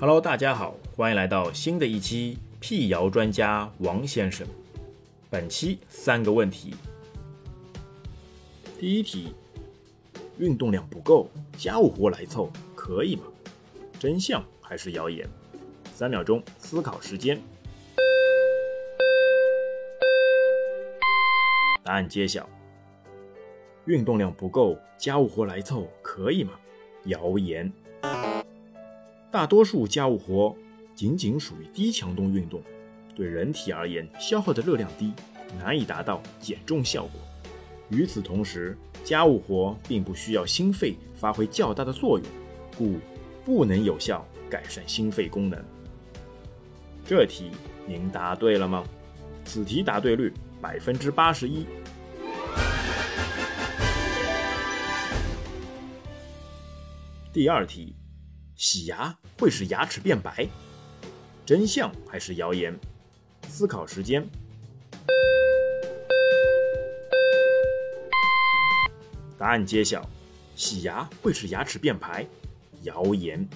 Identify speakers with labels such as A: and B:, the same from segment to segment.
A: Hello，大家好，欢迎来到新的一期辟谣专家王先生。本期三个问题。第一题，运动量不够，家务活来凑可以吗？真相还是谣言？三秒钟思考时间。答案揭晓。运动量不够，家务活来凑可以吗？谣言。大多数家务活仅仅属于低强度运动，对人体而言消耗的热量低，难以达到减重效果。与此同时，家务活并不需要心肺发挥较大的作用，故不能有效改善心肺功能。这题您答对了吗？此题答对率百分之八十一。第二题，洗牙会使牙齿变白，真相还是谣言？思考时间。答案揭晓，洗牙会使牙齿变白，谣言。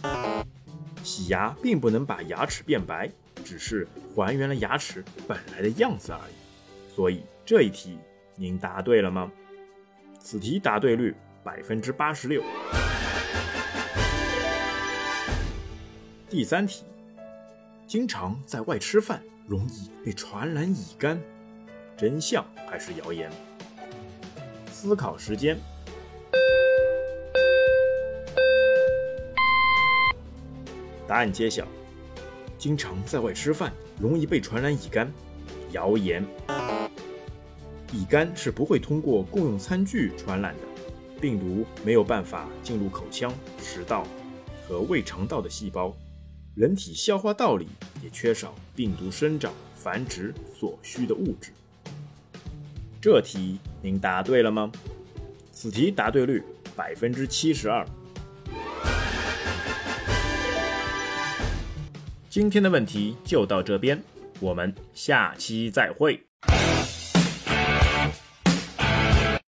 A: 洗牙并不能把牙齿变白，只是还原了牙齿本来的样子而已。所以这一题您答对了吗？此题答对率百分之八十六。第三题，经常在外吃饭容易被传染乙肝，真相还是谣言？思考时间。答案揭晓，经常在外吃饭容易被传染乙肝，谣言。乙肝是不会通过共用餐具传染的，病毒没有办法进入口腔、食道和胃肠道的细胞。人体消化道里也缺少病毒生长繁殖所需的物质。这题您答对了吗？此题答对率百分之七十二。今天的问题就到这边，我们下期再会。